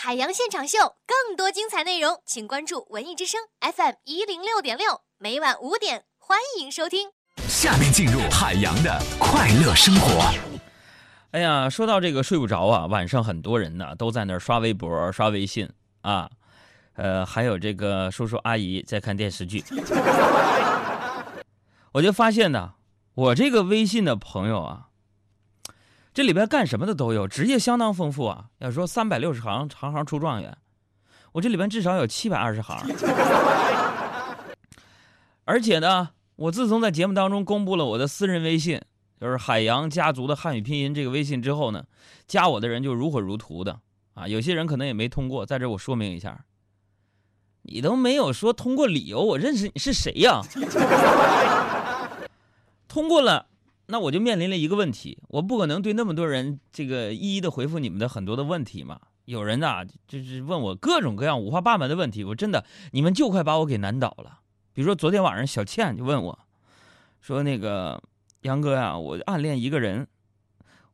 海洋现场秀，更多精彩内容，请关注文艺之声 FM 一零六点六，每晚五点，欢迎收听。下面进入海洋的快乐生活。哎呀，说到这个睡不着啊，晚上很多人呢都在那儿刷微博、刷微信啊，呃，还有这个叔叔阿姨在看电视剧。我就发现呢，我这个微信的朋友啊，这里边干什么的都有，职业相当丰富啊。要说三百六十行，行行出状元，我这里边至少有七百二十行。而且呢，我自从在节目当中公布了我的私人微信，就是海洋家族的汉语拼音这个微信之后呢，加我的人就如火如荼的啊。有些人可能也没通过，在这我说明一下，你都没有说通过理由，我认识你是谁呀？通过了，那我就面临了一个问题，我不可能对那么多人这个一一的回复你们的很多的问题嘛。有人呐，就是问我各种各样五花八门的问题，我真的你们就快把我给难倒了。比如说昨天晚上小倩就问我，说那个杨哥呀，我暗恋一个人，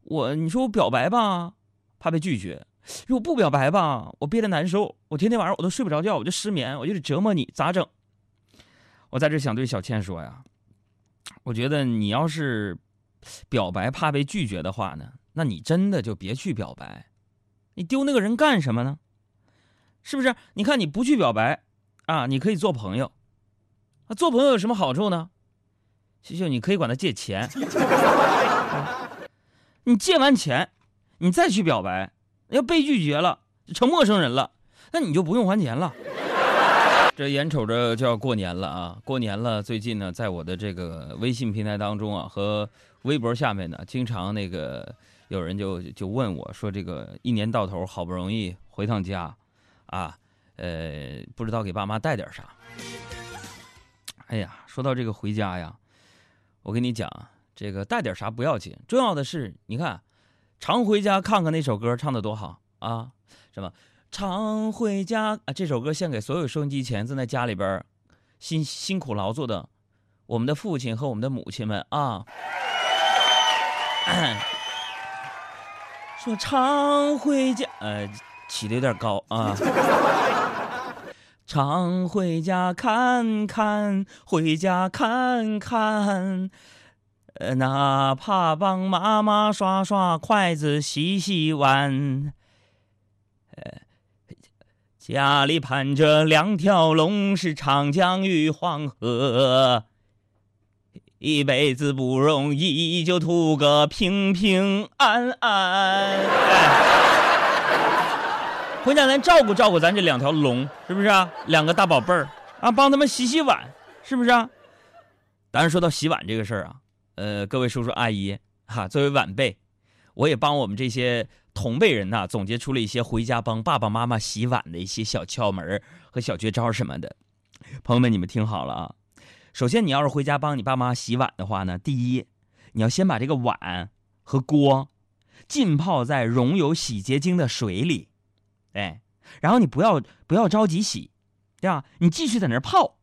我你说我表白吧，怕被拒绝；如果不表白吧，我憋得难受，我天天晚上我都睡不着觉，我就失眠，我就得折磨你，咋整？我在这想对小倩说呀。我觉得你要是表白怕被拒绝的话呢，那你真的就别去表白，你丢那个人干什么呢？是不是？你看你不去表白啊，你可以做朋友，啊，做朋友有什么好处呢？秀秀，你可以管他借钱，你借完钱，你再去表白，要被拒绝了，就成陌生人了，那你就不用还钱了。这眼瞅着就要过年了啊！过年了，最近呢，在我的这个微信平台当中啊，和微博下面呢，经常那个有人就就问我说：“这个一年到头好不容易回趟家，啊，呃，不知道给爸妈带点啥。”哎呀，说到这个回家呀，我跟你讲，这个带点啥不要紧，重要的是你看，常回家看看那首歌唱的多好啊，什么？常回家啊！这首歌献给所有收音机前正在家里边辛辛苦劳作的我们的父亲和我们的母亲们啊！说常回家，呃，起的有点高啊。常回家看看，回家看看，呃，哪怕帮妈妈刷刷筷子、洗洗碗，呃。家里盘着两条龙，是长江与黄河，一辈子不容易，就图个平平安安。回家咱照顾照顾咱这两条龙，是不是啊？两个大宝贝儿啊，帮他们洗洗碗，是不是啊？当然说到洗碗这个事儿啊，呃，各位叔叔阿姨哈，作为晚辈，我也帮我们这些。同辈人呐，总结出了一些回家帮爸爸妈妈洗碗的一些小窍门和小绝招什么的。朋友们，你们听好了啊！首先，你要是回家帮你爸妈洗碗的话呢，第一，你要先把这个碗和锅浸泡在溶有洗洁精的水里，哎，然后你不要不要着急洗，对吧？你继续在那儿泡，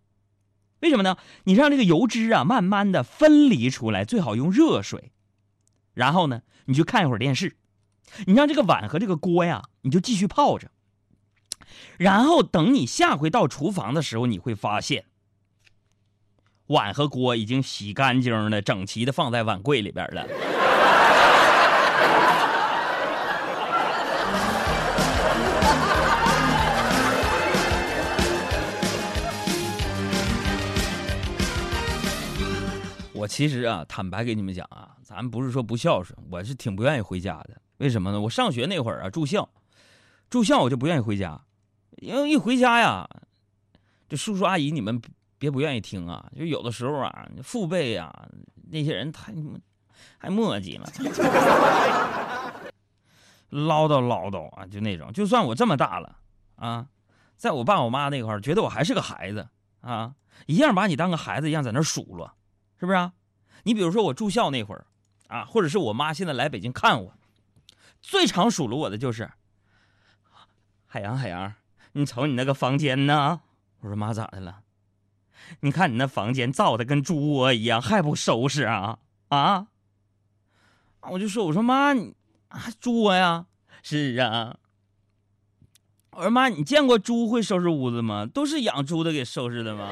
为什么呢？你让这个油脂啊慢慢的分离出来，最好用热水。然后呢，你去看一会儿电视。你让这个碗和这个锅呀，你就继续泡着。然后等你下回到厨房的时候，你会发现，碗和锅已经洗干净了，整齐的放在碗柜里边了。我其实啊，坦白给你们讲啊，咱不是说不孝顺，我是挺不愿意回家的。为什么呢？我上学那会儿啊，住校，住校我就不愿意回家，因为一回家呀，这叔叔阿姨你们别不愿意听啊，就有的时候啊，父辈啊那些人太还磨叽了，唠叨唠叨啊，就那种。就算我这么大了啊，在我爸我妈那块儿，觉得我还是个孩子啊，一样把你当个孩子一样在那数落，是不是啊？你比如说我住校那会儿啊，或者是我妈现在来北京看我。最常数落我的就是海洋，海洋，你瞅你那个房间呢？我说妈，咋的了？你看你那房间造的跟猪窝一样，还不收拾啊？啊？我就说，我说妈，还，猪窝呀？是啊。我说妈，你见过猪会收拾屋子吗？都是养猪的给收拾的吗？